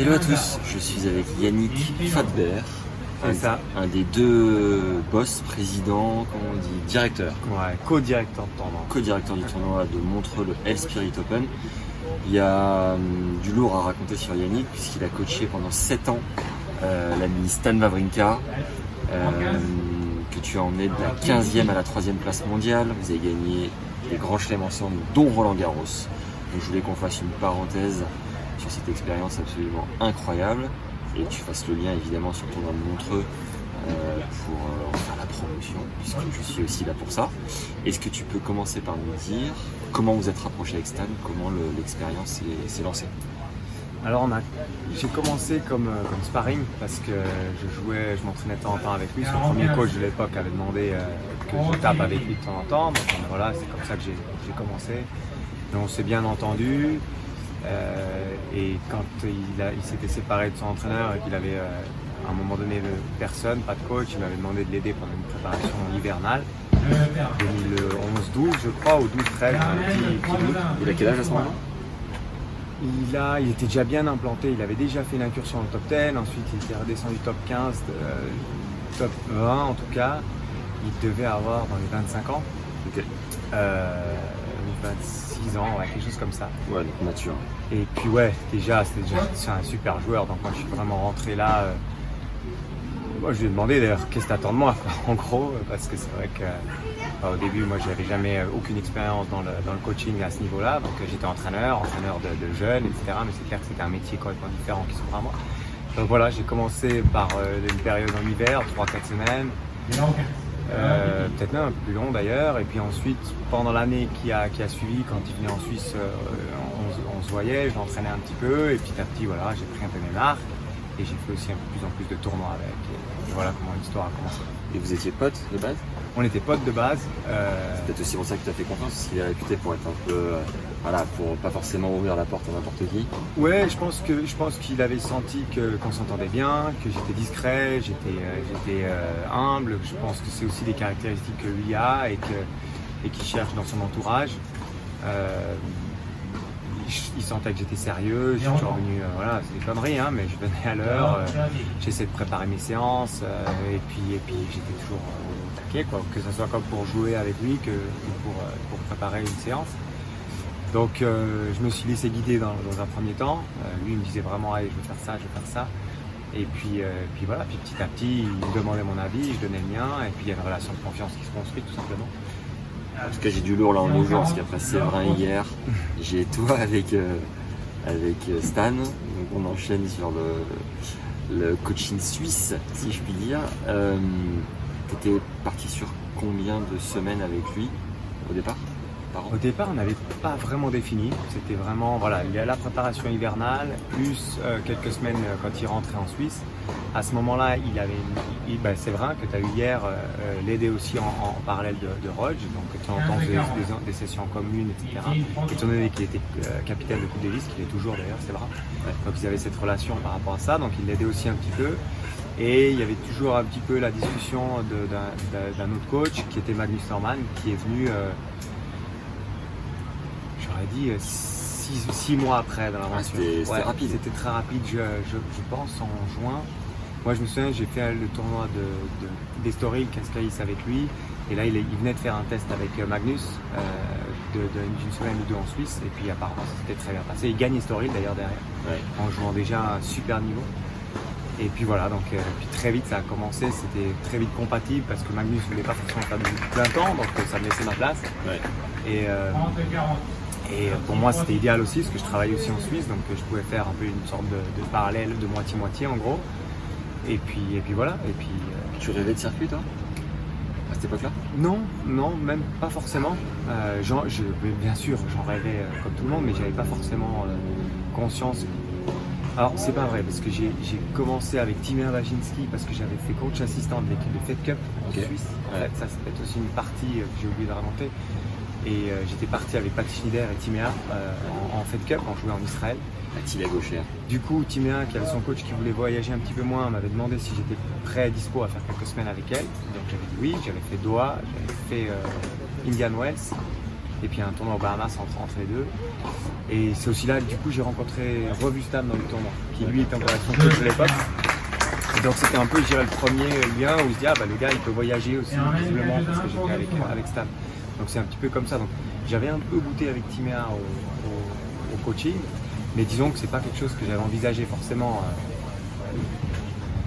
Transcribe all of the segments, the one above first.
Hello à tous, je suis avec Yannick Fadber, un, des deux boss, président, comment on dit, directeur, Ouais, co-directeur de tournoi. co-directeur du tournoi de Montreux, le Hell Spirit Open. Il y a hum, du lourd à raconter sur Yannick puisqu'il a coaché pendant 7 ans euh, l'ami Stan Wawrinka, euh, que tu as emmené de la 15e à la 3e place mondiale. Vous avez gagné des grands chelems ensemble, dont Roland Garros. Donc je voulais qu'on fasse une parenthèse sur cette expérience absolument incroyable et tu fasses le lien évidemment sur ton Montreux euh, pour euh, faire la promotion, puisque je suis aussi là pour ça. Est-ce que tu peux commencer par nous dire comment vous êtes rapproché avec Stan, comment le- l'expérience s'est- lancée? Alors j'ai commencé comme, euh, comme sparring parce que je jouais, je m'entraînais de temps en temps avec lui. Son premier coach de l'époque avait demandé que je tape avec lui de temps en temps. Donc voilà, c'est comme ça que j'ai, commencé. On s'est bien entendu. Euh, et quand il, s'était séparé de son entraîneur et qu'il avait euh, à un moment donné euh, personne, pas de coach, il m'avait demandé de l'aider pendant une préparation hivernale. 2011-12 je crois, ou 12-13, un petit- petit doute. Il a quel âge à ce moment-là? Il, a, il était déjà bien implanté, il avait déjà fait une incursion dans le top 10, ensuite il était redescendu top 15, euh, top 20 en tout cas. Il devait avoir dans les 25 ans, euh, 26 ans, ouais, quelque chose comme ça. Ouais, donc mature. Et puis ouais, déjà, c'était déjà c'est un super joueur, donc moi je suis vraiment rentré là. euh, moi je lui ai demandé d'ailleurs qu'est-ce que t'attends de moi, quoi, en gros, parce que c'est vrai que bah, au début moi j'avais jamais euh, aucune expérience dans le, dans le coaching à ce niveau-là, donc euh, j'étais entraîneur, entraîneur de, de jeunes, etc. Mais c'est clair que c'était un métier complètement différent qui s'ouvre à moi. Donc voilà, j'ai commencé par euh, une période en hiver, 3-4 semaines. Euh, peut-être même un peu plus long d'ailleurs. Et puis ensuite, pendant l'année qui a, suivi, quand il venait en Suisse, euh, on, se- voyait, je un petit peu. Et petit à petit, voilà, j'ai pris un peu mes marques. Et j'ai fait aussi un peu plus en plus de tournois avec. Et voilà comment l'histoire a commencé. Et vous étiez potes de base On était potes de base. euh, C'est peut-être aussi pour ça que tu as fait confiance, parce qu'il est réputé pour être un peu. euh, voilà, pour pas forcément ouvrir la porte à n'importe qui. Ouais, je pense que je pense qu'il avait senti que qu'on s'entendait bien, que j'étais discret, j'étais euh, j'étais humble. Je pense que c'est aussi des caractéristiques que lui a et que et qu'il cherche dans son entourage. Euh, il, il sentait que j'étais sérieux. Je suis toujours venu, euh, voilà, c'est des conneries, hein, mais je venais à l'heure. euh, J'essaie de préparer mes séances euh, et puis et puis j'étais toujours euh, au taquet, quoi, que ce soit comme pour jouer avec lui que, pour pour préparer une séance. Donc je me suis laissé guider dans, dans un premier temps. Lui il me disait vraiment allez je vais faire ça, je vais faire ça. Et puis, puis voilà, puis petit à petit il me demandait mon avis, je donnais le mien, et puis il y a une relation de confiance qui se construit tout simplement. En tout cas, j'ai du lourd là en rouge, parce qu'après Séverin hier, j'ai toi avec, euh, avec euh, Stan. Donc on enchaîne sur le, coaching suisse, si je puis dire. Euh, T'étais parti sur combien de semaines avec lui au départ? Par an Au départ, on n'avait pas vraiment défini. C'était vraiment, voilà, il y a la préparation hivernale, plus euh, quelques semaines euh, quand il rentrait en Suisse. À ce moment-là, il avait, une- bah, c'est vrai que tu as eu hier euh, l'aider aussi en, en parallèle de, de Rodge, donc de temps en temps, on faisait des, des sessions communes, etc. Étant donné qu'il était euh, capitaine de Coupe Davis, qu'il est toujours d'ailleurs, c'est vrai. Donc ils avaient cette relation par rapport à ça, donc il l'aidait aussi un petit peu. Et il y avait toujours un petit peu la discussion d'un autre coach qui était Magnus Norman, qui est venu. euh, dit, euh, six, six mois après dans l'aventure. c'était- c'était rapide. C'était très rapide, je, je- je pense, en juin. Moi, je me souviens, j'ai fait le tournoi de, de, d'Estoril, Cascais avec lui. Et là, il, est- il venait de faire un test avec euh, Magnus euh, de- de- d'une semaine ou deux en Suisse. Et puis, apparemment, ça s'était très bien passé. Il gagne Estoril d'ailleurs derrière, Ouais. en jouant déjà un super niveau. Et puis voilà, donc euh, puis très vite ça a commencé, c'était très vite compatible parce que Magnus voulait pas forcément faire du plein temps, donc ça me laissait ma place. Ouais. Et, euh, et pour moi c'était idéal aussi parce que je travaille aussi en Suisse, donc euh, je pouvais faire un peu une sorte de, de parallèle de moitié-moitié en gros. Et puis, et puis voilà, et puis euh, Tu rêvais de circuit toi? À cette époque-là? Non, non, même pas forcément. Euh, je- bien sûr, j'en rêvais euh, comme tout le monde, mais j'avais pas forcément euh, conscience. Alors, c'est pas vrai, parce que j'ai commencé avec Timéa Waginski, parce que j'avais fait coach assistant de l'équipe de Fed Cup en. Suisse. En Ouais. fait, ça, c'est peut-être aussi une partie euh, que j'ai oublié de raconter. Et euh, j'étais parti avec Pat Schneider et Timéa euh, en, en Fed Cup, on jouait en Israël. Attila Gaucher. Du coup, Timéa, qui avait son coach qui voulait voyager un petit peu moins, m'avait demandé si j'étais prêt et dispo à faire quelques semaines avec elle. Donc j'avais dit oui, j'avais fait Doha, j'avais fait euh, Indian Wells, et puis un tournoi aux Bahamas entre, entre les deux. Et c'est aussi là, du coup, j'ai rencontré Robustam dans le tournoi, qui lui était encore son coach de l'époque. Donc c'était un peu, je dirais, le premier lien où je dis, ah bah le gars, il peut voyager aussi, visiblement, parce que j'étais avec, avec Stam. Donc c'est un petit peu comme ça. Donc j'avais un peu goûté avec Timéa au, au- au coaching, mais disons que c'est pas quelque chose que j'avais envisagé forcément. euh,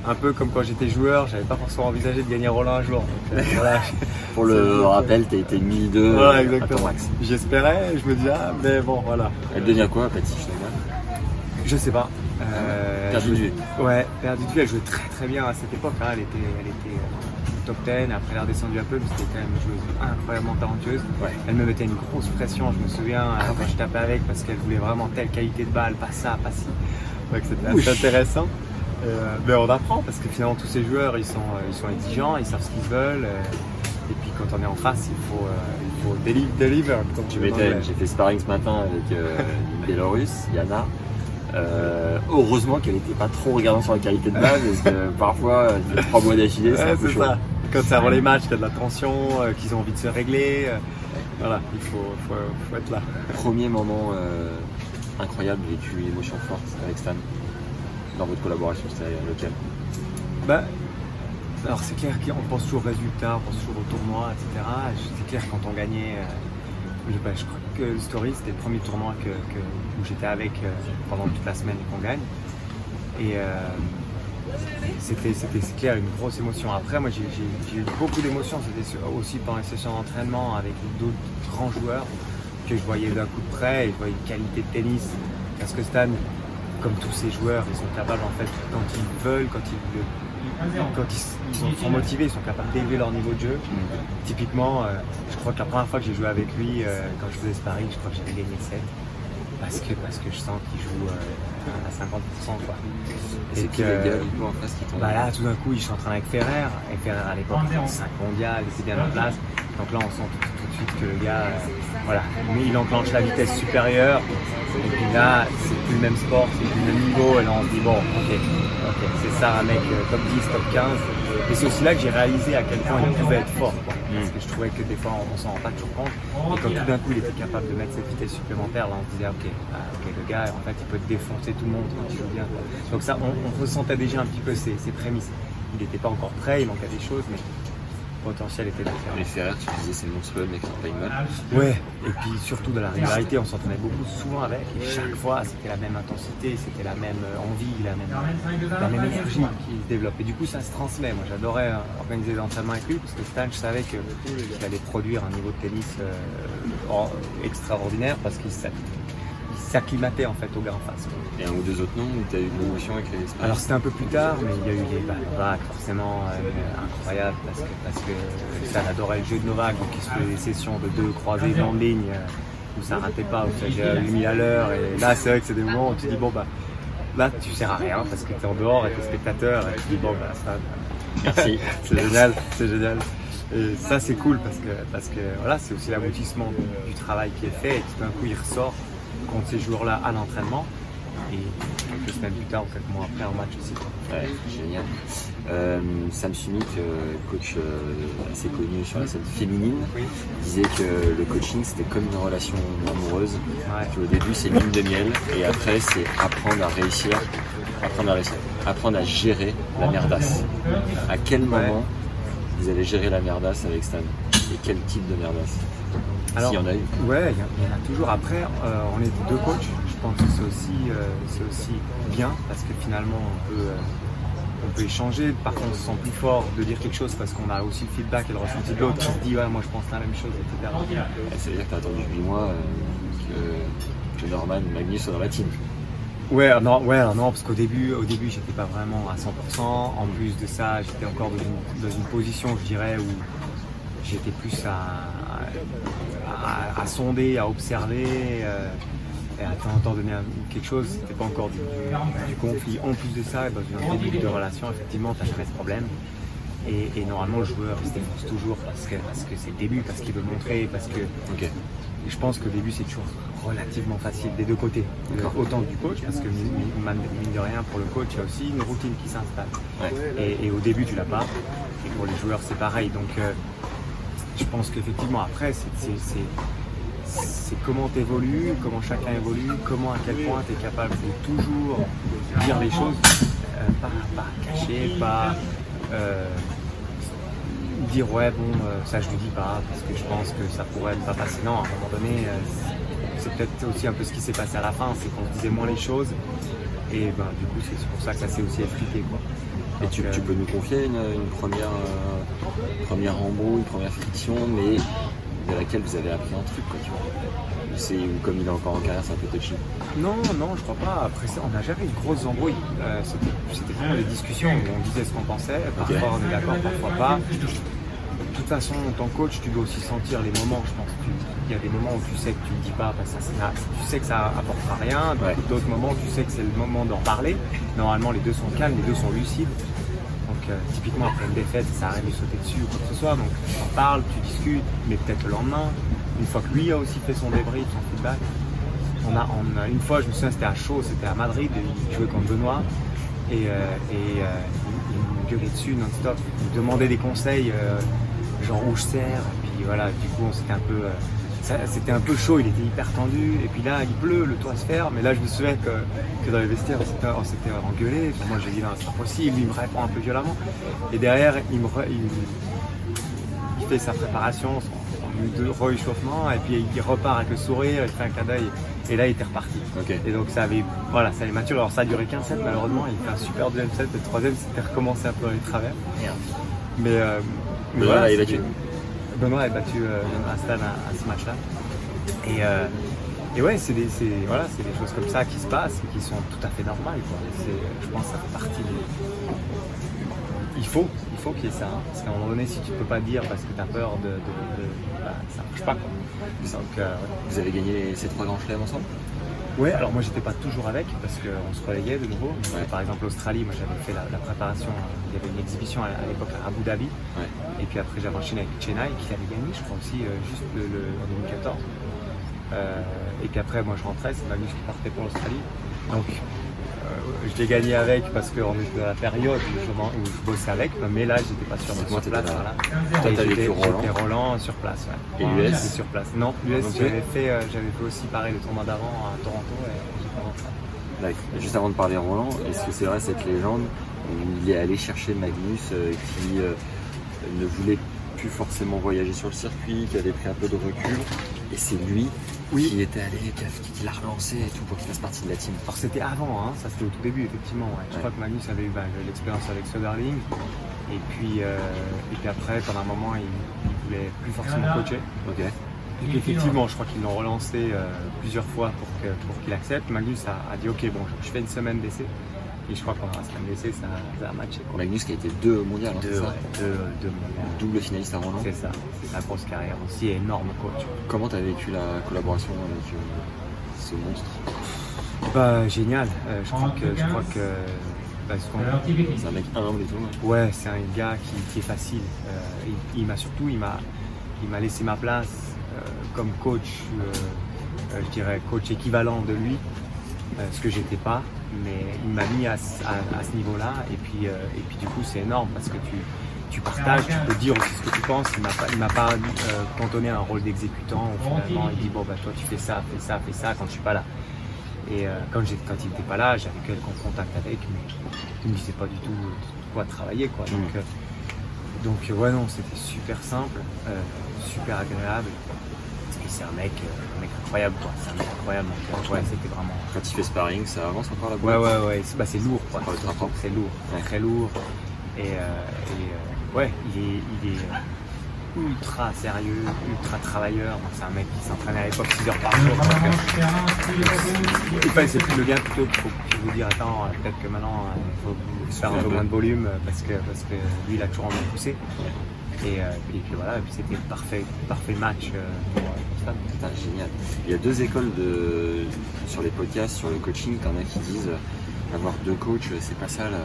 un peu comme quand j'étais joueur, j'avais pas forcément envisagé de gagner Roland un jour. Donc, euh, voilà. Pour le rappel, t'as été 1002 Voilà, à ton exactement. max. J'espérais, je me dis, ah, mais bon, voilà. Elle devient quoi, Patty Schneider? Je sais pas. Euh, Perdu de vue. Ouais, perdu de vue. Elle jouait très très bien à cette époque. hein. Elle était, elle était euh, top 10. Après, elle est redescendue un peu, mais c'était quand même une joueuse incroyablement talentueuse. Ouais. Elle me mettait une grosse pression, je me souviens, euh, Ah quand je tapais avec, parce qu'elle voulait vraiment telle qualité de balle, pas ça, pas ci. Donc c'était assez intéressant. Euh, mais on apprend, parce que finalement, tous ces joueurs, ils sont, euh, ils sont exigeants, ils savent ce qu'ils veulent. et puis quand on est en face, il faut, euh, il faut deliver, comme Tu anglais. j'ai fait sparring ce matin avec euh, une Bélorusse, Yana. Euh, heureusement qu'elle n'était pas trop regardante sur la qualité de balle, parce que parfois, trois mois d'affilée, c'est un peu chaud. ça. Quand c'est avant les matchs, qu'il y a de la tension, euh, qu'ils ont envie de se régler. euh, voilà, il faut, faut, faut être là. Premier moment euh, incroyable, vécu une émotion forte avec Stan dans votre collaboration, c'était lequel? Bah, alors c'est clair qu'on pense toujours au résultat, on pense toujours au tournoi, etc. C'est clair quand on gagnait, euh, je, bah, je crois que le Story c'était le premier tournoi que, que- où j'étais avec euh, pendant toute la semaine et qu'on gagne. Et euh, c'était, c'était clair une grosse émotion. Après, moi j'ai, eu beaucoup d'émotions, c'était aussi pendant les sessions d'entraînement avec d'autres grands joueurs que je voyais d'un coup de près et je voyais une qualité de tennis. Parce que Stan, comme tous ces joueurs, ils sont capables en fait, quand ils veulent, quand ils, quand ils sont motivés, ils sont capables d'élever leur niveau de jeu. Typiquement, euh, je crois que la première fois que j'ai joué avec lui, euh, quand je faisais sparring, je crois que j'avais gagné 7. Parce que, parce que je sens qu'il joue euh, à 50%. Quoi. Et que- le gars du coup en face qui tombe Bah là, tout d'un coup, il s'entraîne avec Ferrer. Et Ferrer, à l'époque, était 5 mondial, il était bien en place. Donc là, on sent tout, tout de suite que le gars, euh, voilà, mais il enclenche la vitesse supérieure. Et puis là, c'est plus le même sport, c'est plus le même niveau. Et là, on se dit, bon, ok, c'est ça, un mec euh, top 10, top 15. Et c'est aussi là que j'ai réalisé à quel point il pouvait être fort. quoi. Parce que je trouvais que des fois, on, on s'en rend pas toujours compte. Et quand tout d'un coup, il était capable de mettre cette vitesse supplémentaire, là, on se disait, ok, ah, ok, le gars, en fait, il peut défoncer tout le monde quand il joue bien. quoi. Donc ça, on, on ressentait déjà un petit peu ses, ses prémices. Il n'était pas encore prêt, il manquait des choses, mais potentiel était là. Les Ferrer, tu disais, c'est monstrueux, mec, balle. Ouais, et puis surtout de la régularité, on s'entraînait beaucoup souvent avec, et chaque fois c'était la même intensité, c'était la même euh, envie, la même, la même énergie qui se développe. Et du coup ça se transmet, moi j'adorais euh, organiser des entraînements avec lui, parce que Stan, je savais qu'il allait produire un niveau de tennis euh, extraordinaire, parce qu'il s'a- il s'acclimatait en fait au gars en face. Et un ou deux autres noms où t'as eu de l'émotion avec les Alors c'était un peu plus tard, mais il y a eu les bah, Novak forcément euh, incroyable parce que parce que Stan adorait le jeu de Novak, donc il se faisait des sessions de deux croisés en ligne euh, où ça ratait pas, où ça à 8000 à l'heure. Et là c'est vrai que c'est des moments où tu dis bon bah là tu sers à rien parce que tu es en dehors et t'es spectateur et tu dis bon bah Stan, Merci. c'est génial, c'est génial. Et ça c'est cool parce que parce que voilà c'est aussi l'aboutissement du, du travail qui est fait et tout d'un coup il ressort contre ces joueurs-là à l'entraînement et quelques semaines plus tard ou quelques mois après en match aussi. Ouais, génial. Euh, Sam Sumik, euh, coach euh, assez connu sur la scène féminine, Oui. disait que le coaching c'était comme une relation amoureuse. Ouais. Que Au début c'est une lune de miel et après c'est apprendre à réussir, apprendre à réussir, apprendre à gérer la merdasse. À quel moment vous avez géré la merdasse avec Stan? Et quel type de merdasse Alors, S'il y en a eu. Ouais, il y, en- il y en a toujours. Après, euh, on était deux coachs. Je pense que c'est aussi, euh, c'est aussi bien parce que finalement, on peut, euh, on peut échanger. Par contre, on se sent plus fort de dire quelque chose parce qu'on a aussi le feedback et le ressenti de l'autre qui se dit ouais, moi je pense la même chose, etc. Ça veut dire que t'as attendu 8 mois que, que Norman Magnus soit dans la team. Ouais, alors non, ouais, alors non, parce qu'au début, au début, j'étais pas vraiment à 100%. En plus de ça, j'étais encore dans une, dans une position, je dirais, où j'étais plus à, à, sonder, à observer. Euh, et à temps en temps donner quelque chose, c'était pas encore du, conflit. En plus de ça, dans un début de relation, effectivement, tu as jamais de problème. Et, normalement, le joueur se défonce toujours parce que parce que c'est le début, parce qu'il veut montrer, parce que. je pense que le début, c'est toujours relativement facile des deux côtés. Autant du coach, parce que mine de rien, pour le coach, il y a aussi une routine qui s'installe. Et, au début, tu l'as pas. Et pour les joueurs, c'est pareil. Donc, euh, je pense qu'effectivement, après, c'est comment tu évolues, comment chacun évolue, comment à quel point tu es capable de toujours dire les choses, euh, pas, cacher, pas euh, dire ouais bon euh, ça je lui dis pas parce que je pense que ça pourrait ne pas passer. Non, à un moment donné, c'est peut-être aussi un peu ce qui s'est passé à la fin, c'est qu'on se disait moins les choses et ben, du coup c'est pour ça que ça s'est aussi effrité quoi. Et tu, peux nous confier une, première, première embrouille, une première friction, mais de laquelle vous avez appris un truc, quoi, tu vois. C'est, comme il est encore en carrière, c'est un peu touchy. Non, non, je crois pas. Après ça, on n'a jamais eu de grosses embrouilles. Euh, c'était, vraiment des discussions où on disait ce qu'on pensait. Parfois on est d'accord, parfois pas. De toute façon, en tant que coach, tu dois aussi sentir les moments, je pense. Il y a des moments où tu sais que tu ne dis pas, parce que ça, tu sais que ça apportera rien. D'autres moments, tu sais que c'est le moment d'en parler. Normalement, les deux sont calmes, les deux sont lucides. Euh, typiquement après une défaite, ça arrive de sauter dessus ou quoi que ce soit. Donc tu en parles, tu discutes, mais peut-être le lendemain, une fois que lui a aussi fait son débrief, son feedback. On a, une fois, je me souviens, c'était à chaud, c'était à Madrid, il jouait contre Benoît, et, euh, et euh, il, me gueulait dessus non-stop. Il me demandait des conseils, genre où je sers, et puis voilà, du coup, on s'était un peu c'était un peu chaud, il était hyper tendu. Et puis là, il pleut, le toit se ferme. Mais là, je me souviens que, dans les vestiaires, on s'était engueulé. moi, j'ai dit, non, c'est pas possible. Il me répond un peu violemment. Et derrière, il, me il, fait sa préparation, son réchauffement. Et puis, il repart avec le sourire, il fait un clin d'œil. Et là, il était reparti. Et donc, ça avait, voilà, ça avait maturé. Alors, ça a duré 15 sets, malheureusement. Il fait un super deuxième set. Et le troisième, c'était recommencé un peu les travers. Mais, euh, il a tué. Benoît a battu euh, Astan à, à, ce match-là. Et, euh, et ouais, c'est des, voilà, des choses comme ça qui se passent et qui sont tout à fait normales. Je pense que ça fait partie des... Il faut, il faut qu'il y ait ça. Hein. parce qu'à un moment donné, si tu ne peux pas dire parce que tu as peur de. bah, ça ne marche pas. Donc, euh, Vous avez gagné ces trois grands chelems ensemble? Ouais, alors moi j'étais pas toujours avec parce qu'on se relayait de nouveau. Par exemple, l'Australie, moi j'avais fait la, préparation, il y avait une exhibition à, l'époque à Abu Dhabi. Et puis après j'avais enchaîné avec Chennai qui avait gagné, je crois aussi, euh, juste le, en 2014. Euh, et qu'après moi je rentrais, c'est Magnus qui partait pour l'Australie. Donc je l'ai gagné avec parce qu'on était dans la période où je, bossais avec, mais là j'étais pas sûr de sur place. Voilà. J'étais Roland. Roland sur place. Et l'US sur place. Non, l'US j'avais fait, euh, fait aussi pareil le tournoi d'avant à Toronto et j'ai Juste avant de parler Roland, est-ce que c'est vrai cette légende où il est allé chercher Magnus euh, qui ne voulait plus forcément voyager sur le circuit, qui avait pris un peu de recul, et c'est lui oui. qui était allé, qui, l'a relancé et tout pour qu'il fasse partie de la team. Alors c'était avant, hein, ça c'était au tout début effectivement. Je crois que Magnus avait eu bah, l'expérience avec Soderling et puis, euh, et puis après pendant un moment il, ne voulait plus forcément coacher. Et puis effectivement, je crois qu'ils l'ont relancé euh, plusieurs fois pour qu'il pour accepte. Magnus a, dit ok bon, je fais une semaine d'essai. Et je crois qu'on va se laisser, ça, ça a matché. Magnus qui a été deux mondiales, hein, deux, deux, deux Double finaliste à Roland. C'est ça, c'est sa grosse carrière aussi, énorme coach. Comment tu as vécu la collaboration avec euh, ce monstre? Bah, Génial, euh, je, crois que, je crois que bah, c'est un mec humble et tout. Ouais, c'est un gars qui, est facile. Euh, il, m'a surtout, il m'a, il m'a laissé ma place comme coach, je dirais coach équivalent de lui, ce que j'étais pas mais il m'a mis à, ce niveau-là. Et puis, euh, et puis du coup, c'est énorme parce que tu, tu partages, tu peux dire aussi ce que tu penses. Il ne m'a pas, euh, cantonné un rôle d'exécutant. Finalement, il dit bon bah toi tu fais ça, fais ça, fais ça quand je suis pas là. Et euh, quand, quand il n'était pas là, j'avais quelques contact avec, mais il ne me disait pas du tout quoi travailler quoi. Donc, mm. donc ouais non, c'était super simple, super agréable c'est mec, euh, un mec incroyable, quoi. C'est incroyable. Donc, ouais, c'était vraiment. Quand il fait sparring, ça avance encore la boîte Ouais, ouais, ouais. C'est, bah, c'est lourd, quoi. C'est lourd, très lourd. Et, euh, et euh, ouais, il est, il est ultra sérieux, ultra travailleur. c'est un mec qui s'entraînait à l'époque 6 heures par jour. enfin, c'est plus le gars plutôt faut, vous dire attends, peut-être que maintenant il faut faire un peu moins de volume parce que, parce que lui il a toujours envie de pousser. Et, euh, et puis voilà, et puis c'était le parfait, parfait match euh, pour, pour Stan. Putain, génial. Il y a deux écoles de, sur les podcasts, sur le coaching, t'en as qui disent euh, avoir deux coachs, c'est pas ça la,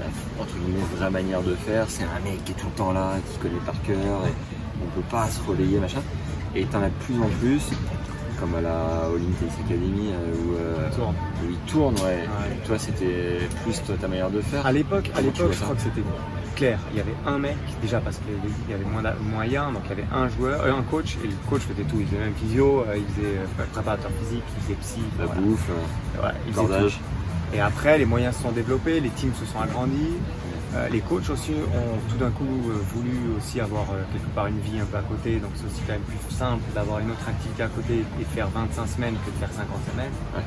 la entre guillemets, vraie manière de faire. C'est un mec qui est tout le temps là, qui connaît par cœur, et on peut pas se relayer, machin. Et t'en as de plus en plus, comme à la Olympics Academy, euh, où, euh, Il tourne. où il tourne, ouais. Ouais. Toi, c'était plus toi, ta manière de faire. À l'époque, à l'époque, je ça crois que c'était clair. Il y avait un mec, déjà parce qu'il y avait moins d'a- moyens, donc il y avait un joueur, euh, un coach, et le coach faisait tout. Il faisait même physio, euh, il faisait euh, préparateur physique, il faisait psy. La voilà. bouffe, il faisait tout. Et après, les moyens se sont développés, les teams se sont agrandis. Euh, les coachs aussi ont tout d'un coup voulu aussi avoir quelque part une vie un peu à côté, donc c'est aussi quand même plus simple d'avoir une autre activité à côté et de faire 25 semaines que de faire 50 semaines. Ouais.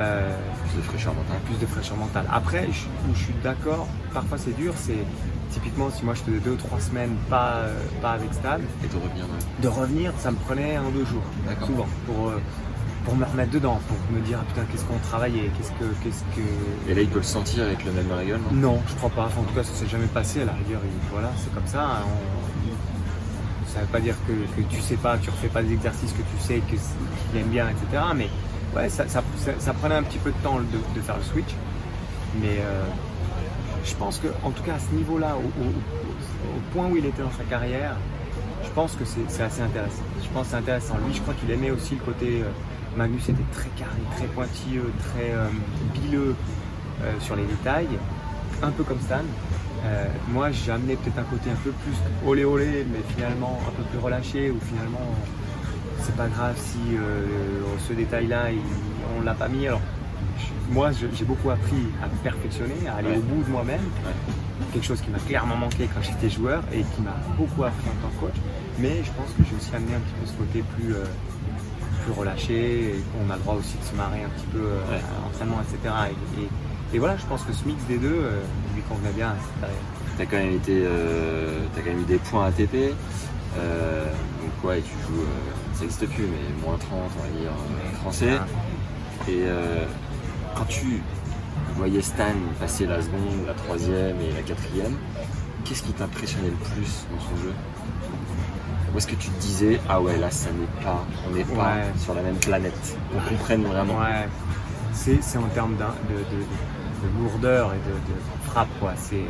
Euh, plus de fraîcheur mentale. plus de fraîcheur mentale. Après, je, où je suis d'accord, parfois c'est dur, c'est typiquement si moi je faisais deux ou trois semaines pas, euh, pas avec Stan, Et de revenir de revenir, ça me prenait un ou deux jours, souvent, pour, euh, pour me remettre dedans, pour me dire ah, putain qu'est-ce qu'on travaillait, qu'est-ce que qu'est-ce que Et là, il peut le sentir avec le même règle, non? Non, je crois pas. Enfin, en tout cas, ça s'est jamais passé. À la rigueur, il- voilà, c'est comme ça. hein, on- Ça veut pas dire que, que tu sais pas, tu refais pas des exercices que tu sais que qu'il aime bien, etc. Mais ouais, ça, prenait un petit peu de temps de, faire le switch. Mais euh, je pense que, en tout cas, à ce niveau-là, au, point où il était dans sa carrière, je pense que c'est assez intéressant. Je pense que c'est intéressant. Lui, je crois qu'il aimait aussi le côté. euh, Magnus était très carré, très pointilleux, très euh, bileux euh, sur les détails, un peu comme Stan. Euh, moi, j'ai amené peut-être un côté un peu plus olé olé, mais finalement un peu plus relâché, où finalement c'est pas grave si euh, ce détail-là, il- on l'a pas mis. Alors, je- moi, j'ai beaucoup appris à me perfectionner, à aller Ouais. au bout de moi-même. Quelque chose qui m'a clairement manqué quand j'étais joueur et qui m'a beaucoup appris en tant que coach. Mais je pense que j'ai aussi amené un petit peu ce côté plus, euh, plus relâché. Et on a le droit aussi de se marrer un petit peu euh, Ouais. à l'entraînement, etc. Et, et- et voilà, je pense que ce mix des deux euh, lui convenait bien à cette période. T'as quand même été, t'as quand même eu des points ATP. Euh, donc ouais, tu joues, ça n'existe plus, mais moins 30, on va dire, français. Et euh, quand tu voyais Stan passer la seconde, la troisième et la quatrième, qu'est-ce qui t'impressionnait le plus dans son jeu? Où est-ce que tu te disais, ah ouais, là, ça n'est pas, on n'est pas Ouais. sur la même planète, on comprenne vraiment. Ouais, c'est c'est en termes de, de- de- de lourdeur et de, de frappe. Quoi. C'est-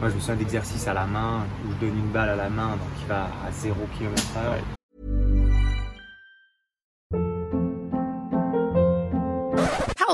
Moi, je me souviens d'exercices à la main où je donne une balle à la main, donc il va à 0 km/h. Ouais.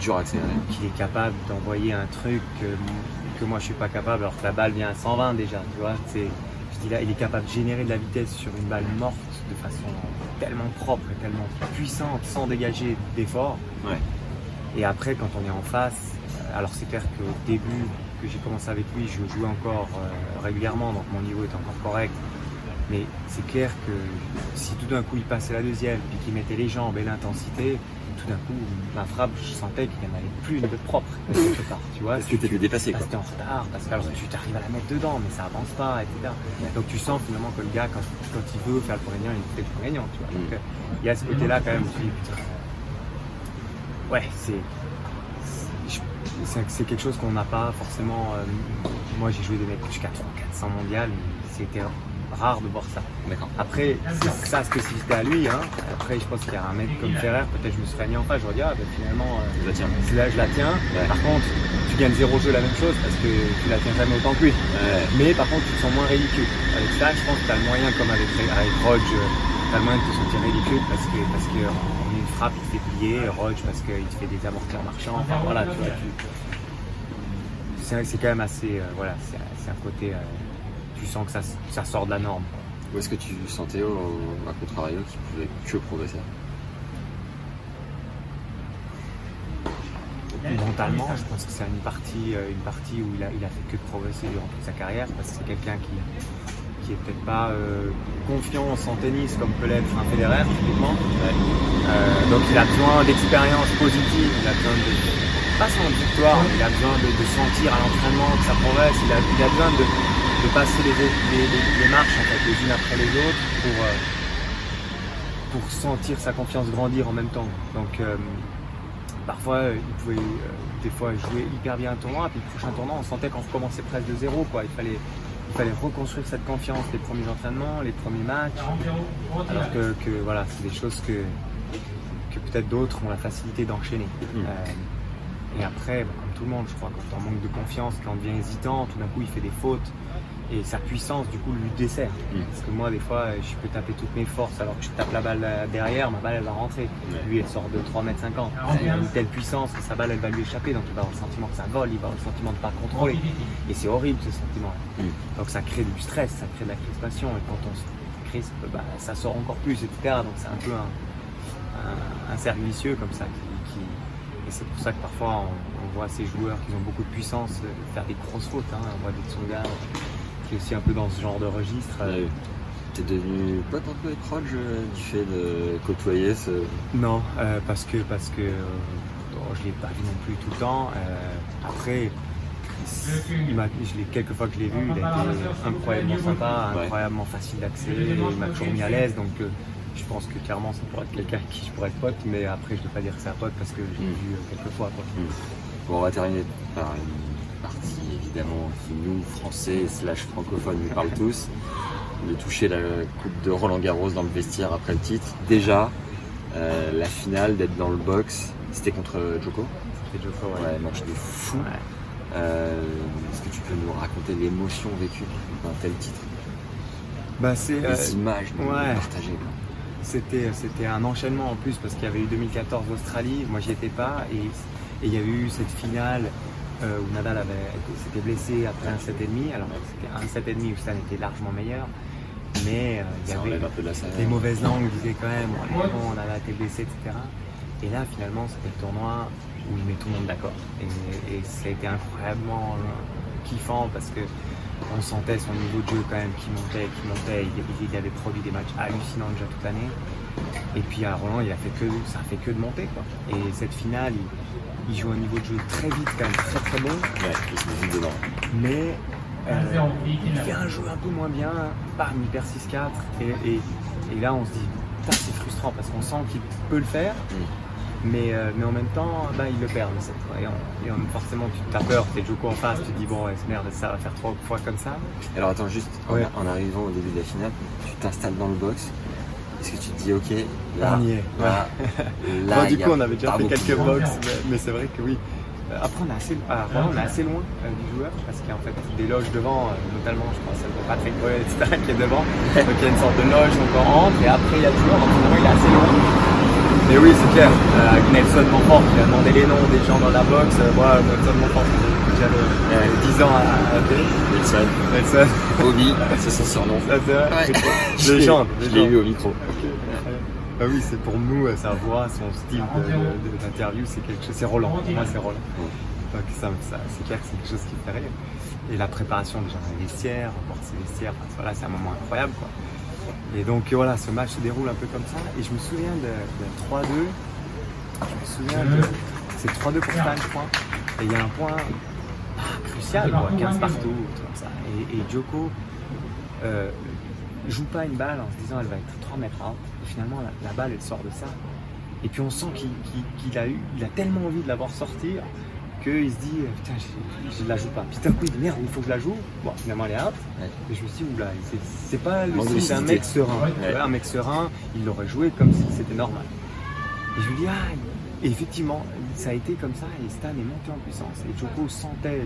Dur qu'il est capable d'envoyer un truc que, que moi je suis pas capable alors que la balle vient à 120 déjà tu vois c'est je dis là il est capable de générer de la vitesse sur une balle morte de façon tellement propre et tellement puissante sans dégager d'effort Ouais. et après quand on est en face alors c'est clair qu'au début que j'ai commencé avec lui je jouais encore euh, régulièrement donc mon niveau est encore correct. Mais c'est clair que si tout d'un coup il passait la deuxième puis qu'il mettait les jambes et l'intensité tout d'un coup ma frappe je sentais qu'il n'y en avait plus une de propre quelque part tu vois Parce que t'étais dépassé, parce que t'es en retard, parce que alors, tu t'arrives à la mettre dedans, mais ça avance pas, etc. Donc tu sens finalement que le gars, quand, quand il veut faire le point gagnant, il fait le point gagnant, tu vois. Donc Mm. euh, il y a ce côté-là quand même, où tu dis, putain, ouais, c'est, c'est- quelque chose qu'on n'a pas forcément. euh, moi j'ai joué des mecs jusqu'à 300, 400 mondial, mais c'était rare de voir ça. D'accord. Après, c'est sa spécificité à lui. Hein. Après, je pense qu'il y a un mec comme Ferrer, peut-être je me serais mis en face, j'aurais dit, ah, ben, finalement, euh, Je la tiens. celle-là, je la tiens. Ouais. Par contre, tu gagnes zéro jeu la même chose parce que tu la tiens jamais autant que lui. Ouais. Mais par contre, tu te sens moins ridicule. Avec ça, je pense que tu as le moyen, comme avec, avec Rodge, tu as le moyen de te sentir ridicule parce que parce que en une frappe, il te fait plier. Rodge, parce qu'il te fait des amortis en marchant. Enfin, voilà, tu vois. tu- C'est quand même assez. euh, voilà, c'est c'est un côté. euh, tu sens que ça, ça sort de la norme. Où est-ce que tu sentais au, à contrario qu'il pouvait que progresser Mentalement, je pense que c'est une partie, euh, une partie où il a, il a fait que de progresser durant toute sa carrière parce que c'est quelqu'un qui, qui est peut-être pas euh, confiant en tennis comme peut l'être un Federer typiquement. Euh, donc il a besoin d'expérience positive, il a besoin de pas seulement de victoire, il a besoin de, sentir à l'entraînement que ça progresse, il a, il a besoin de, passer les, les, marches en fait, les unes après les autres pour, euh, pour sentir sa confiance grandir en même temps. Donc parfois il pouvait des fois jouer hyper bien un tournoi, puis le prochain tournoi on sentait qu'on recommençait presque de zéro. Quoi. Il fallait il fallait reconstruire cette confiance, les premiers entraînements, les premiers matchs. Alors que, voilà, c'est des choses que, que peut-être d'autres ont la facilité d'enchaîner. Mm. Euh, et après, bah, comme tout le monde, je crois, quand on manque de confiance, quand on devient hésitant, tout d'un coup il fait des fautes et sa puissance du coup lui dessert. Mm. Parce que moi des fois je peux taper toutes mes forces alors que je tape la balle derrière, ma balle elle va rentrer. Lui elle sort de 3 mètres 50. Il a une telle puissance que sa balle elle va lui échapper, donc il va avoir le sentiment que ça vole, il va avoir le sentiment de ne pas contrôler. Et c'est horrible ce sentiment. Mm. Donc ça crée du stress, ça crée de la crispation et quand on se crispe, bah, ça sort encore plus, etc. Donc c'est un peu un, cercle vicieux comme ça. Et c'est pour ça que parfois on, voit ces joueurs qui ont beaucoup de puissance euh, faire des grosses fautes. Hein. On voit des Tsonga aussi un peu dans ce genre de registre. Euh. T'es devenu pote un peu avec euh, du fait de côtoyer ce. Non, euh, parce que parce que je l'ai pas vu non plus tout le temps. après, je l'ai quelques fois que je l'ai vu, il a été incroyablement sympa, incroyablement facile d'accès, il m'a toujours mis à l'aise, donc je pense que clairement ça pourrait être quelqu'un avec qui je pourrais être pote, mais après je ne peux pas dire que c'est un pote parce que je l'ai mm. vu quelques fois. Mm. Bon, on va terminer par une partie évidemment qui nous, français slash francophones, nous parlent tous, de toucher la coupe de Roland Garros dans le vestiaire après le titre. Déjà, euh, la finale, d'être dans le box, c'était contre Joko C'était Joko, ouais. match de fou. Euh, est-ce que tu peux nous raconter l'émotion vécue d'un tel titre? Bah, c'est, Les euh, images partagées. C'était, c'était un enchaînement en plus parce qu'il y avait eu 2014 Australie, moi j'y étais pas et il y a eu cette finale euh, où Nadal avait s'était blessé après un 7,5. Alors c'était un 7,5 où Stan était largement meilleur. Mais euh, il y avait des mauvaises langues disaient quand même bon, Nadal été blessé, etc. Et là finalement c'était le tournoi où il met tout le monde d'accord. Et, ça a été incroyablement euh, kiffant parce que on sentait son niveau de jeu quand même qui montait, qui montait. Il, avait produit des matchs hallucinants déjà toute l'année. Et puis à Roland, il a fait que, ça a fait que de monter. Quoi. Et cette finale, il joue un niveau de jeu très vite, quand même très très bon. Ouais, il se dedans. Mais euh, il fait un jeu un peu moins bien, bam, il perd 6-4. Et, là, on se dit, c'est frustrant parce qu'on sent qu'il peut le faire. Mm. Mais, euh, mais en même temps, bah, il le perd cette fois. Et, forcément, tu as peur, t'es Joko en face, tu te dis, bon, merde, ça va faire trois fois comme ça. Alors attends, juste en, arrivant au début de la finale, tu t'installes dans le box, est-ce que tu te dis, ok, là, on y est. Là, du coup, on avait déjà fait quelques box, mais, c'est vrai que oui. Euh, après, on est assez, ah, on est assez loin euh, du joueur parce qu'il y a en fait des loges devant, euh, notamment, je pense, de Patrick Boy, etc., qui est devant. Donc il y a une sorte de loge, donc on rentre et après il y a le joueur, donc finalement il est assez loin. Mais oui, c'est clair. Euh, Nelson Montfort qui a demandé les noms des gens dans la box. moi, Nelson Montfort, j'avais 10 ans à, à Nelson. Nelson. Bobby, c'est son surnom. Légende. Je l'ai eu au micro. Ah oui, c'est pour nous, euh, sa voix, son style d'interview, c'est quelque chose. C'est Roland. Moi, c'est Roland. Donc ça, c'est clair que c'est quelque chose qui fait rire. Et la préparation déjà dans les vestiaires, voir ses vestiaires, voilà, c'est un moment incroyable. Quoi. Et donc voilà, ce match se déroule un peu comme ça. Et je me souviens de, 3-2. Je me souviens de. C'est 3-2 pour Stan, je crois. Et il y a un point crucial, quoi, 15 partout, comme ça. Et, et Joko euh, joue pas une balle en se disant elle va être 3 mètres haute finalement, la, balle, elle sort de ça. Et puis on sent qu'il a eu, il a tellement envie de la voir sortir qu'il se dit putain je, ne la joue pas. Puis d'un coup il dit merde il faut que je la joue. Bon finalement elle est out. Et je me suis dit oula c'est pas le style d'un mec serein. un mec serein il l'aurait joué comme si c'était normal. Et je lui dis ah et effectivement ça a été comme ça et Stan est monté en puissance et Joko sentait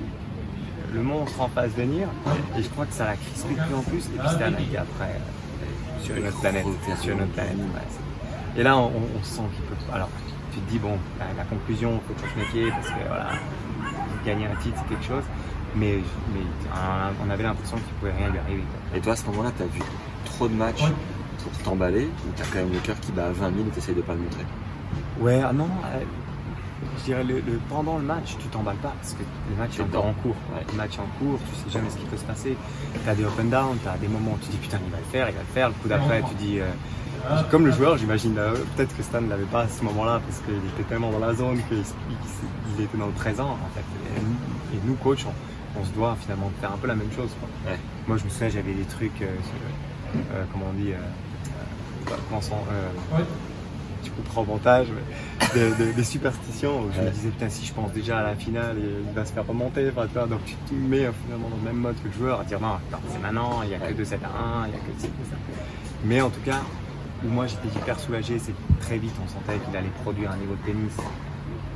le monstre en face venir et je crois que ça l'a crispé de plus en plus et puis Stan a dit après sur une autre planète. Sur une autre planète. Et là, on, sent qu'il peut. Alors, tu te dis, bon, la, conclusion, il faut se métier parce que voilà, gagner un titre, c'est quelque chose. Mais, mais on avait l'impression qu'il ne pouvait rien lui arriver. Et toi, à ce moment-là, tu as vu trop de matchs pour t'emballer ou tu as quand même le cœur qui bat à 20 000 et tu essayes de pas le montrer? Ouais, ah non. Euh, je dirais le, pendant le match, tu t'emballes pas parce que le match est encore en cours. Le match est en cours, tu sais jamais ce qui peut se passer. Tu as des up and down, tu as des moments où tu dis putain, il va le faire, il va le faire. Le coup d'après, tu dis. Euh, comme le joueur, j'imagine, euh, peut-être que Stan ne l'avait pas à ce moment-là parce qu'il était tellement dans la zone qu'il était dans le présent en fait. Et, nous, coach, on, se doit finalement de faire un peu la même chose. Moi, je me souviens, j'avais des trucs, euh, comment on dit, comment tu comprends au montage, des superstitions où je me disais, putain, si je pense déjà à la finale, il va se faire remonter. donc tu te mets finalement dans le même mode que le joueur à dire, non, c'est maintenant, il n'y a que 2 7 à 1, il n'y a que 6 ça. Mais en tout cas, où moi j'étais hyper soulagé, c'est que très vite on sentait qu'il allait produire un niveau de tennis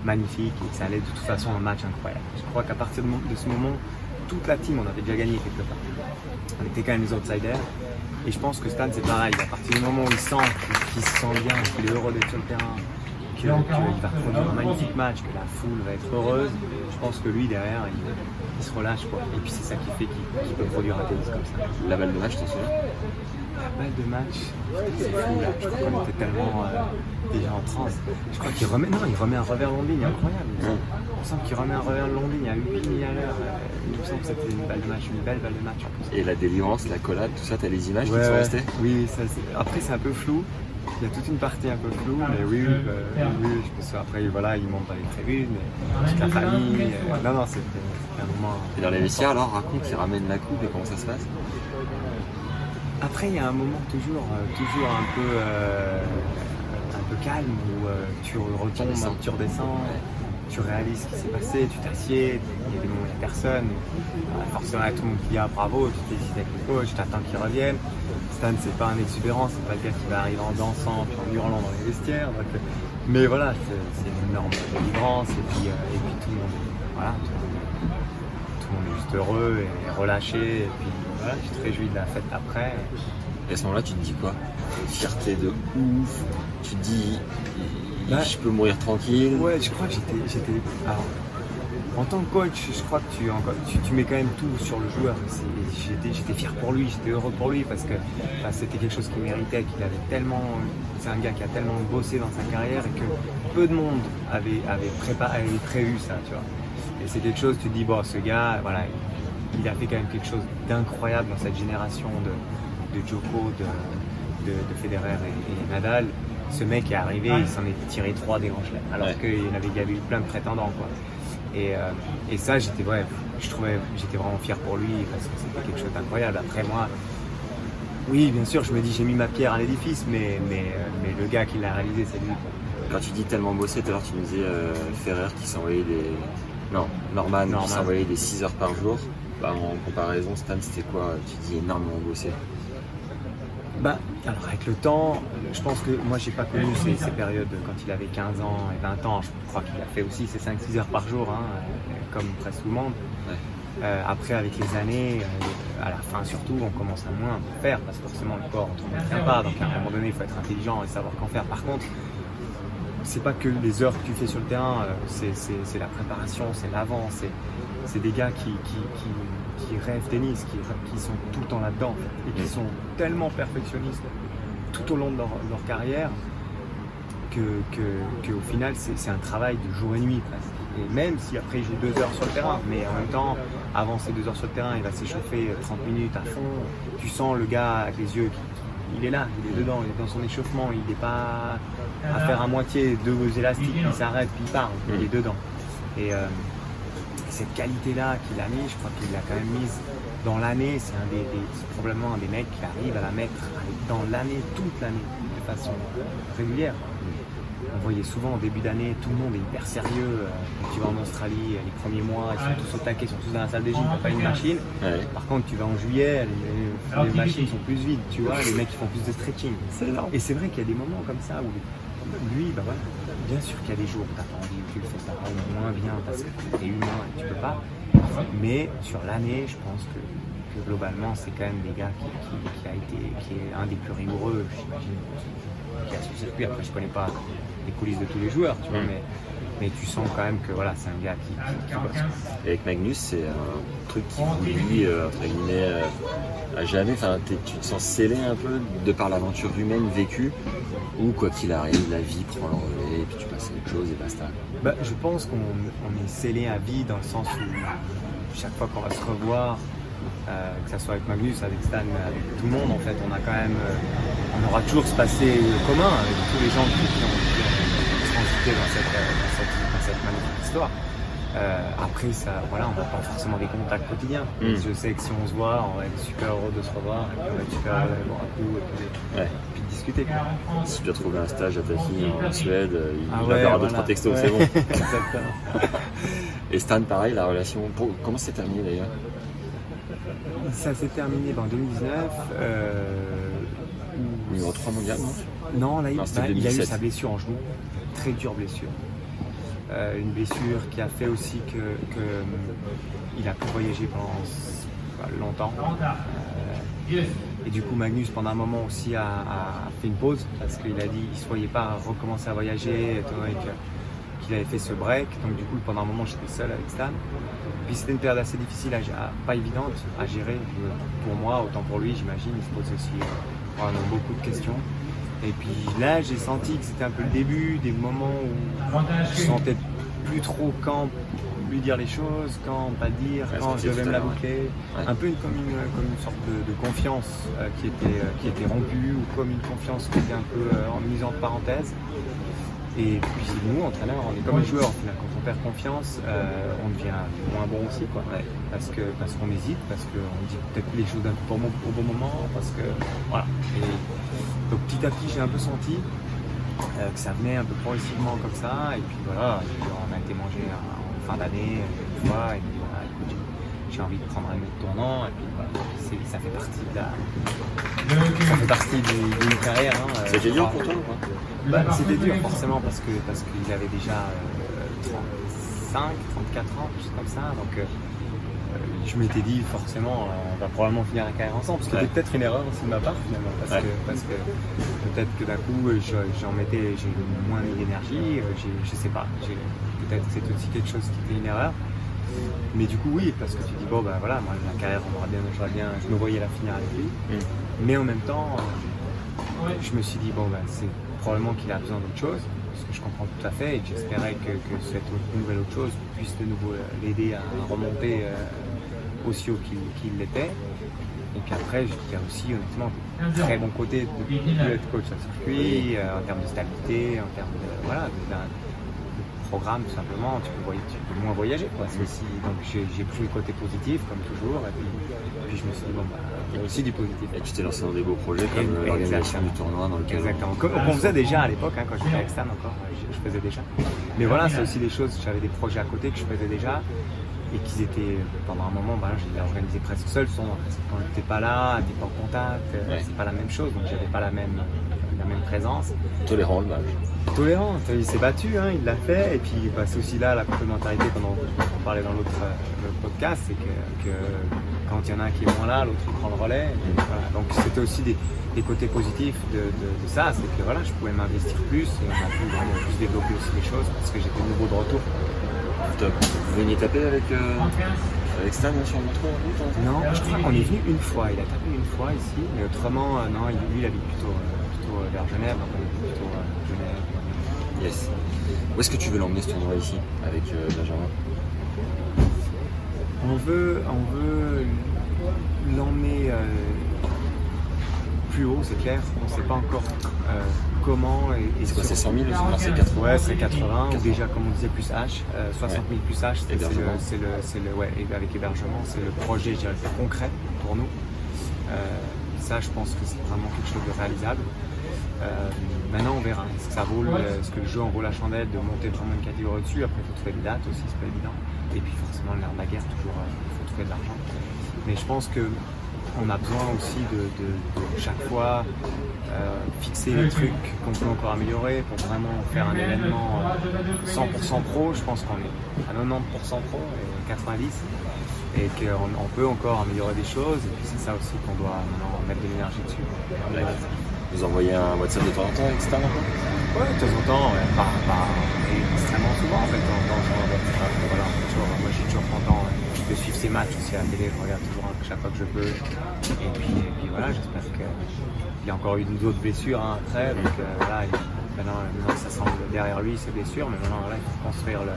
magnifique et que ça allait de toute façon un match incroyable. Je crois qu'à partir de ce moment, toute la team, on avait déjà gagné quelque part. On était quand même les outsiders. Et je pense que Stan, c'est pareil. À partir du moment où il sent qu'il se sent bien, qu'il est heureux d'être sur le terrain, qu'il va produire un magnifique match, que la foule va être heureuse, je pense que lui, derrière, il, se relâche. Quoi. Et puis c'est ça qui fait qu'il peut produire un tennis comme ça. La balle de match, t'en souviens La balle de match, c'est fou là. Je crois qu'on était tellement euh, déjà en transe. Je crois qu'il remet, non, il remet un revers long ligne incroyable. On sent qu'il remet un revers long ligne à 8 lignes à l'heure. Il me semble que c'était une balle de match, une belle balle de match. Et la délivrance, la collade, tout ça, t'as les images qui sont restées Oui, ça, après c'est un peu flou. Il y a toute une partie un peu floue, mais oui, oui, bah, oui je pense après, voilà, il monte dans les tribunes, toute la famille. Euh, non, non, c'était un moment. Et dans les vestiaires, alors, raconte, il ramène la coupe et comment ça se passe? Après, il y a un moment toujours, euh, toujours un peu, euh, un peu calme où tu retombes, tu redescends tu réalises ce qui s'est passé, tu t'assieds, il y a des moments où il n'y a personne. Forcément, il y a tout le monde qui dit ah, bravo, tu t'hésites avec le coach, tu attends qu'il revienne. Stan, c'est pas un exubérant, c'est pas le gars qui va arriver en dansant puis en hurlant dans les vestiaires. mais voilà, c'est une énorme délivrance et puis, euh, et puis tout, le monde, voilà, tout, le monde est juste heureux et relâché. Et puis voilà, tu te réjouis de la fête après. Et à ce moment-là, tu te dis quoi? Fierté de ouf. Tu te dis, je peux mourir tranquille. Ouais, je crois que j'étais. En tant que coach, je crois que tu, tu, mets quand même tout sur le joueur. J'étais fier pour lui, j'étais heureux pour lui parce que bah, c'était quelque chose qu'il méritait, qu'il avait tellement. C'est un gars qui a tellement bossé dans sa carrière et que peu de monde avait, avait, préparé, avait prévu ça, tu vois. Et c'est quelque chose, tu te dis, bon, ce gars, voilà, il, a fait quand même quelque chose d'incroyable dans cette génération de, de Joko, de, de, Federer et Nadal ce mec est arrivé, il s'en est tiré trois des grands chelems, alors qu'il y avait, y avait eu plein de prétendants. Quoi. Et, euh, et ça, j'étais ouais, je trouvais, j'étais vraiment fier pour lui parce que c'était quelque chose d'incroyable. Après moi, oui, bien sûr, je me dis j'ai mis ma pierre à l'édifice, mais, mais, euh, mais le gars qui l'a réalisé, c'est lui. Quand tu dis tellement bossé, tout à l'heure tu me disais euh, Ferrer qui s'envoyait des. Non, Norman, qui s'envoyait des 6 heures par jour. Bah, en comparaison, Stan, c'était quoi Tu dis énormément bossé bah, alors avec le temps, je pense que moi j'ai pas connu ces, périodes quand il avait 15 ans et 20 ans. Je crois qu'il a fait aussi ses 5-6 heures par jour, hein, comme presque tout le monde. Euh, après, avec les années, euh, à la fin surtout, on commence à moins faire parce que forcément le corps ne tient pas. Donc à un moment donné, il faut être intelligent et savoir qu'en faire. Par contre, c'est pas que les heures que tu fais sur le terrain, euh, c'est la préparation, c'est l'avant, c'est des gars qui, qui rêvent tennis, qui, sont tout le temps là-dedans et qui sont tellement perfectionnistes tout au long de leur, carrière que, au final c'est un travail de jour et nuit presque. Et même si après il joue deux heures sur le terrain, mais en même temps, avant ces deux heures sur le terrain, il va s'échauffer 30 minutes à fond. Tu sens le gars avec les yeux, il est là, il est dedans, il est dans son échauffement, il n'est pas à faire à moitié deux élastiques, il s'arrête, puis il part, il est dedans. Et, euh, cette qualité-là qu'il a mis, je crois qu'il l'a quand même mise dans l'année. C'est un des, probablement un des mecs qui arrive à la mettre dans l'année, toute l'année, de façon régulière. On voyait souvent au début d'année, tout le monde est hyper sérieux. Euh, quand tu vas en Australie, les premiers mois, ils sont tous au taquet, ils sont tous dans la salle de gym, t'as pas une machine. Par contre, tu vas en juillet, les, machines sont plus vides, tu vois, les mecs ils font plus de stretching. Et c'est vrai qu'il y a des moments comme ça où lui, bah voilà, bien sûr qu'il y a des jours où t'as pas envie, où tu le fais pas moins bien parce que tu es humain et tu peux pas. Mais sur l'année, je pense que, globalement, c'est quand même des gars qui, a été, qui est un des plus rigoureux, j'imagine. A circuit. Après, je connais pas les coulisses de tous les joueurs, tu vois, Mm. mais, mais tu sens quand même que voilà, c'est un gars qui, bosse. Et avec Magnus, c'est un truc qui vous euh, entre guillemets, euh, à jamais. Enfin, tu te sens scellé un peu de par l'aventure humaine vécue, ou quoi qu'il arrive, la vie prend le relais, et puis tu passes à autre chose et basta. Bah, je pense qu'on on est scellé à vie dans le sens où chaque fois qu'on va se revoir, euh, que ce soit avec Magnus, avec Stan, avec tout le monde, en fait, on a quand même, euh, on aura toujours ce passé commun avec tous les gens qui, qui ont, qui transité dans cette, euh, dans cette, dans cette magnifique histoire. Euh, après, ça, voilà, on n'a pas forcément des contacts quotidiens. Mm. Je sais que si on se voit, on va être super heureux de se revoir, et puis on va être super heureux de boire un coup, et puis, Ouais. et puis de discuter. quoi. Si tu dois trouver un stage à ta fille en Suède, euh, il Ah va ouais, faire deux, voilà. trois textos, Ouais. c'est bon. Exactement. Et Stan, pareil, la relation. Comment c'est terminé d'ailleurs? Ça s'est terminé en 2019. Euh, où- Numéro 3 mondial, non Non, là, il, Non, bah, il a eu 2017. sa blessure en genou. Très dure blessure. Euh, une blessure qui a fait aussi que, que, il a pu voyager pendant bah, longtemps. Euh, et du coup, Magnus, pendant un moment aussi, a, a fait une pause parce qu'il a dit qu'il ne se voyait pas recommencer à voyager, étant donné que- qu'il avait fait ce break. Donc, du coup, pendant un moment, j'étais seul avec Stan. Puis c'était une période assez difficile, à, pas évidente à gérer euh, pour moi, autant pour lui, j'imagine. Il se posait aussi euh, beaucoup de questions. Et puis là, j'ai senti que c'était un peu le début, des moments où je sentais plus trop quand lui dire les choses, quand pas dire, quand je devais me la boucler. Ouais. Un peu une, comme, une, comme une sorte de, de confiance euh, qui, était, euh, qui était rompue ou comme une confiance qui était un peu euh, en mise entre parenthèses. Et puis nous, entraîneurs, on est comme les joueurs, quand on perd confiance, euh, on devient moins bon aussi, quoi. Parce que parce qu'on hésite, parce qu'on dit peut-être les choses au bon, au bon moment, parce que voilà. Et donc petit à petit, j'ai un peu senti euh, que ça venait un peu progressivement comme ça, et puis voilà, et puis on a été mangé en en fin d'année une fois, et puis voilà, écoute, j'ai- envie de prendre un autre tournant, et puis voilà, c'est- ça fait partie de la, ça fait partie d'une carrière. Hein, euh, C'était dur pour toi ou pas bah, c'était dur forcément parce que parce qu'il avait déjà euh, 35, 34 ans, quelque chose comme ça. Donc euh, euh, je m'étais dit forcément euh, on va probablement finir la carrière ensemble. Ce qui Ouais. était peut-être une erreur aussi de ma part finalement parce Ouais. que parce que peut-être que d'un coup euh, je- j'en mettais j'ai moins d'énergie, euh, je sais pas. Peut-être que c'est aussi quelque chose qui était une erreur. Mais du coup oui parce que tu dis bon bah voilà moi la carrière on aura bien, j'aurais bien, je me voyais la finir avec lui. Mm. Mais en même temps, euh, je me suis dit, bon, ben, c'est probablement qu'il a besoin d'autre chose, ce que je comprends tout à fait, et j'espérais que, que cette autre- nouvelle autre chose puisse de nouveau euh, l'aider à remonter euh, aussi haut qu'il l'était. Et qu'après, il y a aussi, honnêtement, un très bon côté de de être coach à circuit, euh, en termes de stabilité, en termes de, voilà, de programme, tout simplement. Tu peux, voyager, tu peux moins voyager, quoi. Aussi, donc j'ai j'ai pris le côté positif, comme toujours, et puis, puis je me suis dit, bon, bah, il y a aussi du positif. Et tu t'es lancé dans des beaux projets comme euh, l'organisation du tournoi dans lequel. Exactement. Comme on faisait déjà à l'époque, hein, quand j'étais avec Stan encore, je, je faisais déjà. Mais voilà, c'est aussi des choses, j'avais des projets à côté que je faisais déjà et qu'ils étaient, pendant un moment, bah, je les organisé presque seul. Que quand j'étais pas là, t'es pas en contact, euh, Ouais. c'est pas la même chose, donc j'avais pas la même, la même présence. Tolérant le match. Tolérant, il s'est battu, hein, il l'a fait, et puis bah, c'est aussi là la complémentarité comme on, parlait dans l'autre euh, podcast, c'est que, que quand il y en a un qui est moins là, l'autre il prend le relais. et voilà. Donc c'était aussi des, des côtés positifs de, de- de ça, c'est que voilà, je pouvais m'investir plus on a pu vraiment plus développer aussi les choses parce que j'étais nouveau de retour. Top. Vous veniez taper avec, euh, avec Stan sur Montreux en route hein? Non, je crois qu'on est venu une fois, il a tapé une fois ici, mais autrement, euh, non, lui il habite plutôt, euh, plutôt euh, vers Genève, donc on est plutôt euh, Genève. Yes. Où est-ce que tu veux l'emmener ce tournoi ici avec euh, Benjamin? On veut, on veut l'emmener euh, plus haut, c'est clair. On ne sait pas encore euh, comment. Et, et C'est quoi, c'est sur- 100 000 Non, c'est 80 Ouais, c'est 80, ou déjà comme on disait plus H, euh, 60 000 plus H, c'est le, le, ouais, avec hébergement, c'est le projet, je dirais, concret pour nous. Euh, ça, je pense que c'est vraiment quelque chose de réalisable. Euh, maintenant, on verra. Est-ce que ça vaut, le- est-ce que le jeu en vaut la chandelle de monter vraiment une catégorie au-dessus Après, il faut trouver des dates aussi, c'est pas évident. Et puis, forcément, l'air de la guerre, toujours, euh, il faut trouver de l'argent. Mais je pense que on a besoin aussi de, de- de chaque fois euh, fixer les trucs qu'on peut encore améliorer pour vraiment faire un événement euh, 100% pro. Je pense qu'on est à 90% pro et 90 et qu'on on peut encore améliorer des choses. Et puis c'est ça aussi qu'on doit maintenant mettre de l'énergie dessus. Vous envoyez un WhatsApp de temps en temps, etc. Ouais, de temps en temps, ouais. pas, pas extrêmement souvent en fait, de temps en temps, je regarde WhatsApp, voilà, toujours, moi je suis toujours content de suivre ces matchs aussi à la télé, je regarde toujours chaque fois que je peux. Et puis, et puis voilà, j'espère qu'il y a encore eu d'autres blessures hein, après, donc euh, voilà, il- maintenant, maintenant ça semble derrière lui ces blessures, mais maintenant voilà, il faut construire le,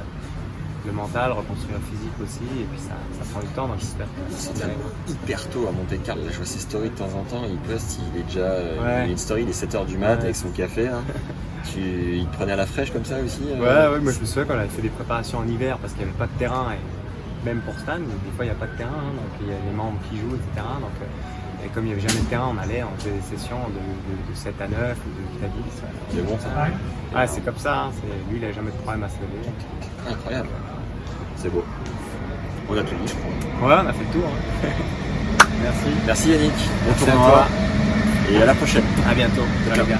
le mental, reconstruire le physique aussi, et puis ça, ça prend du temps, donc j'espère que Il ça hyper tôt à Monte Carlo. Je vois ses stories de temps en temps. Il poste, il est déjà. euh, Ouais. Il a une story, il est 7h du mat Ouais. avec son café. hein. tu, il te prenait à la fraîche comme ça aussi euh Ouais, ouais, moi je me souviens quand on avait fait des préparations en hiver parce qu'il n'y avait pas de terrain, et même pour Stan, des fois il n'y a pas de terrain, hein, donc il y a les membres qui jouent, etc. Donc, euh, et comme il n'y avait jamais de terrain, on allait, on faisait des sessions de, de, de 7 à 9 ou de 8 à 10. ouais. C'est bon ça Ah, c'est comme ça, hein, lui il n'a jamais de problème à se lever. Incroyable. C'est beau. On a tout dit, je crois. Ouais, on a fait le tour. hein. Merci. Merci Yannick. Bon tournoi. toi. Et à la prochaine. À bientôt. Ciao, les gars.